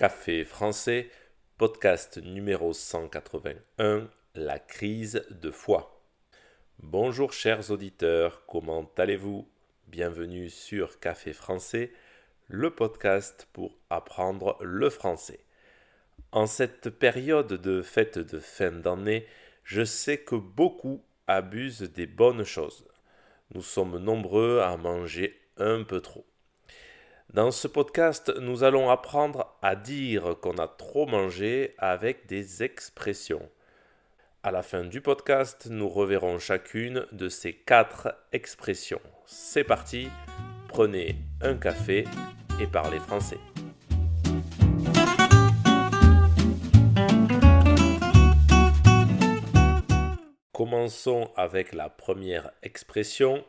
Café français, podcast numéro 181, la crise de foi. Bonjour chers auditeurs, comment allez-vous? Bienvenue sur Café français, le podcast pour apprendre le français. En cette période de fête de fin d'année, je sais que beaucoup abusent des bonnes choses. Nous sommes nombreux à manger un peu trop. Dans ce podcast, nous allons apprendre à dire qu'on a trop mangé avec des expressions. À la fin du podcast, nous reverrons chacune de ces quatre expressions. C'est parti, prenez un café et parlez français. Commençons avec la première expression,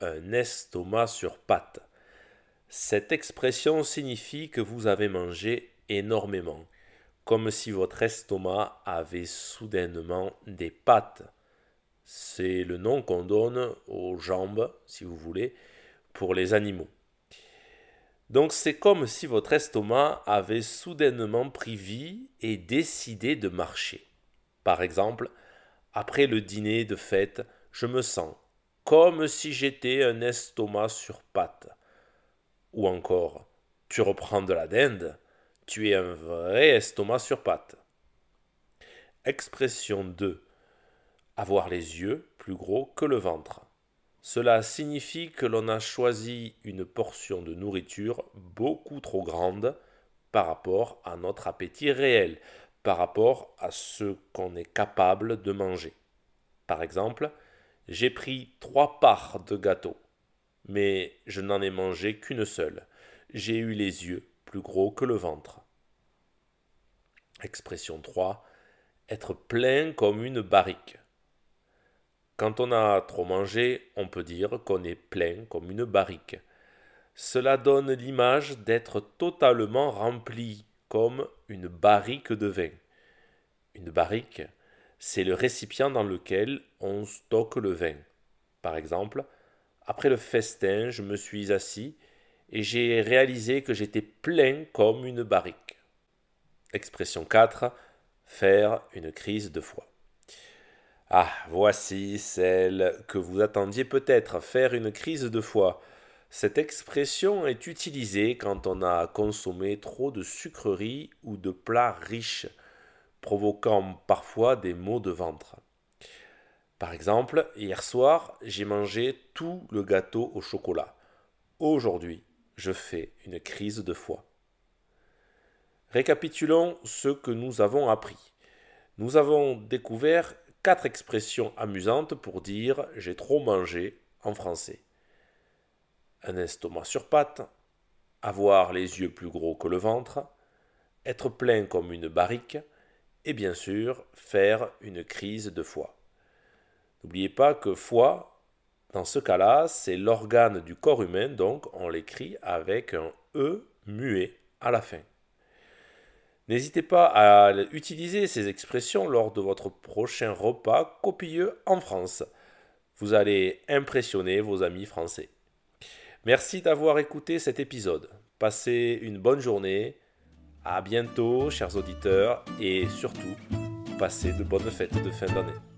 un estomac sur pattes. Cette expression signifie que vous avez mangé énormément, comme si votre estomac avait soudainement des pattes. C'est le nom qu'on donne aux jambes, si vous voulez, pour les animaux. Donc c'est comme si votre estomac avait soudainement pris vie et décidé de marcher. Par exemple, après le dîner de fête, je me sens comme si j'étais un estomac sur pattes. Ou encore, tu reprends de la dinde, tu es un vrai estomac sur pattes. Expression 2. Avoir les yeux plus gros que le ventre. Cela signifie que l'on a choisi une portion de nourriture beaucoup trop grande par rapport à notre appétit réel, par rapport à ce qu'on est capable de manger. Par exemple, j'ai pris trois parts de gâteau mais je n'en ai mangé qu'une seule. J'ai eu les yeux plus gros que le ventre. Expression 3. Être plein comme une barrique. Quand on a trop mangé, on peut dire qu'on est plein comme une barrique. Cela donne l'image d'être totalement rempli comme une barrique de vin. Une barrique, c'est le récipient dans lequel on stocke le vin. Par exemple, après le festin, je me suis assis et j'ai réalisé que j'étais plein comme une barrique. Expression 4. Faire une crise de foi. Ah, voici celle que vous attendiez peut-être, faire une crise de foi. Cette expression est utilisée quand on a consommé trop de sucreries ou de plats riches, provoquant parfois des maux de ventre. Par exemple, hier soir, j'ai mangé tout le gâteau au chocolat. Aujourd'hui, je fais une crise de foie. Récapitulons ce que nous avons appris. Nous avons découvert quatre expressions amusantes pour dire j'ai trop mangé en français. Un estomac sur pattes, avoir les yeux plus gros que le ventre, être plein comme une barrique, et bien sûr faire une crise de foie. N'oubliez pas que foi, dans ce cas-là, c'est l'organe du corps humain, donc on l'écrit avec un E muet à la fin. N'hésitez pas à utiliser ces expressions lors de votre prochain repas copieux en France. Vous allez impressionner vos amis français. Merci d'avoir écouté cet épisode. Passez une bonne journée. À bientôt, chers auditeurs, et surtout, passez de bonnes fêtes de fin d'année.